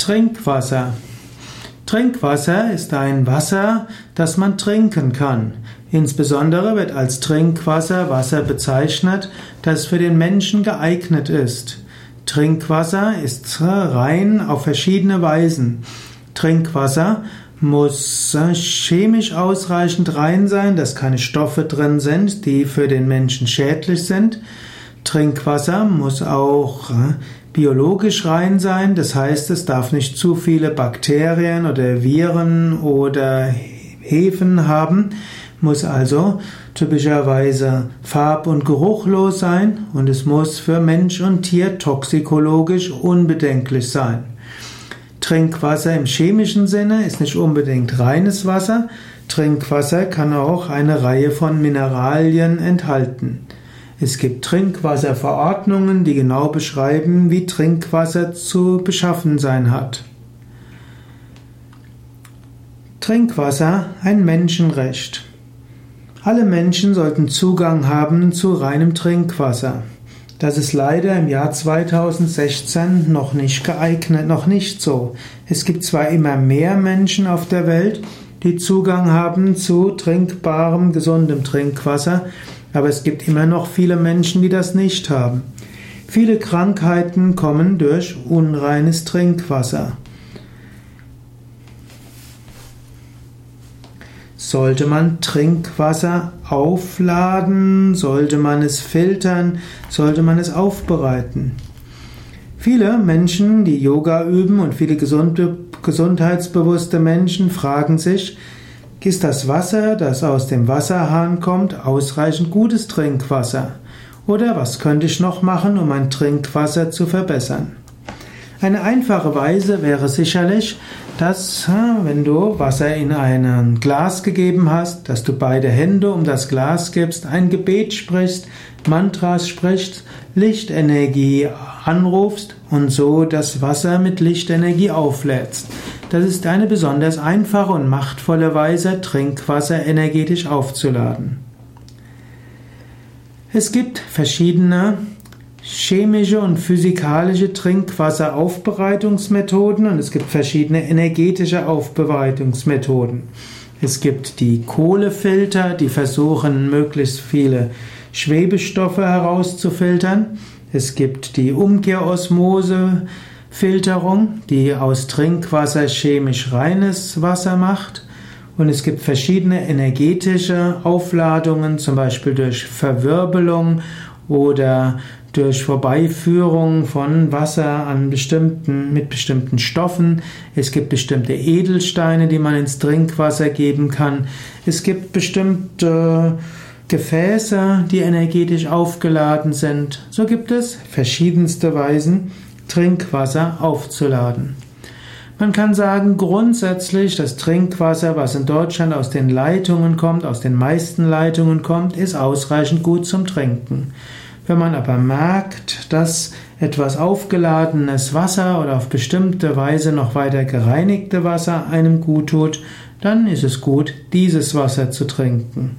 Trinkwasser. Trinkwasser ist ein Wasser, das man trinken kann. Insbesondere wird als Trinkwasser Wasser bezeichnet, das für den Menschen geeignet ist. Trinkwasser ist rein auf verschiedene Weisen. Trinkwasser muss chemisch ausreichend rein sein, dass keine Stoffe drin sind, die für den Menschen schädlich sind. Trinkwasser muss auch biologisch rein sein, das heißt, es darf nicht zu viele Bakterien oder Viren oder Hefen haben, muss also typischerweise farb- und geruchlos sein und es muss für Mensch und Tier toxikologisch unbedenklich sein. Trinkwasser im chemischen Sinne ist nicht unbedingt reines Wasser. Trinkwasser kann auch eine Reihe von Mineralien enthalten. Es gibt Trinkwasserverordnungen, die genau beschreiben, wie Trinkwasser zu beschaffen sein hat. Trinkwasser ein Menschenrecht. Alle Menschen sollten Zugang haben zu reinem Trinkwasser. Das ist leider im Jahr 2016 noch nicht geeignet, noch nicht so. Es gibt zwar immer mehr Menschen auf der Welt, die Zugang haben zu trinkbarem, gesundem Trinkwasser, aber es gibt immer noch viele Menschen, die das nicht haben. Viele Krankheiten kommen durch unreines Trinkwasser. Sollte man Trinkwasser aufladen? Sollte man es filtern? Sollte man es aufbereiten? Viele Menschen, die Yoga üben und viele gesunde, gesundheitsbewusste Menschen fragen sich, ist das Wasser, das aus dem Wasserhahn kommt, ausreichend gutes Trinkwasser? Oder was könnte ich noch machen, um mein Trinkwasser zu verbessern? Eine einfache Weise wäre sicherlich, dass, wenn du Wasser in ein Glas gegeben hast, dass du beide Hände um das Glas gibst, ein Gebet sprichst, Mantras sprichst, Lichtenergie anrufst und so das Wasser mit Lichtenergie auflädst. Das ist eine besonders einfache und machtvolle Weise, Trinkwasser energetisch aufzuladen. Es gibt verschiedene chemische und physikalische Trinkwasseraufbereitungsmethoden und es gibt verschiedene energetische Aufbereitungsmethoden. Es gibt die Kohlefilter, die versuchen, möglichst viele Schwebestoffe herauszufiltern. Es gibt die Umkehrosmose, Filterung, die aus Trinkwasser chemisch reines Wasser macht. Und es gibt verschiedene energetische Aufladungen, zum Beispiel durch Verwirbelung oder durch Vorbeiführung von Wasser an bestimmten, mit bestimmten Stoffen. Es gibt bestimmte Edelsteine, die man ins Trinkwasser geben kann. Es gibt bestimmte Gefäße, die energetisch aufgeladen sind. So gibt es verschiedenste Weisen, Trinkwasser aufzuladen. Man kann sagen, grundsätzlich das Trinkwasser, was in Deutschland aus den Leitungen kommt, aus den meisten Leitungen kommt, ist ausreichend gut zum Trinken. Wenn man aber merkt, dass etwas aufgeladenes Wasser oder auf bestimmte Weise noch weiter gereinigte Wasser einem gut tut, dann ist es gut, dieses Wasser zu trinken.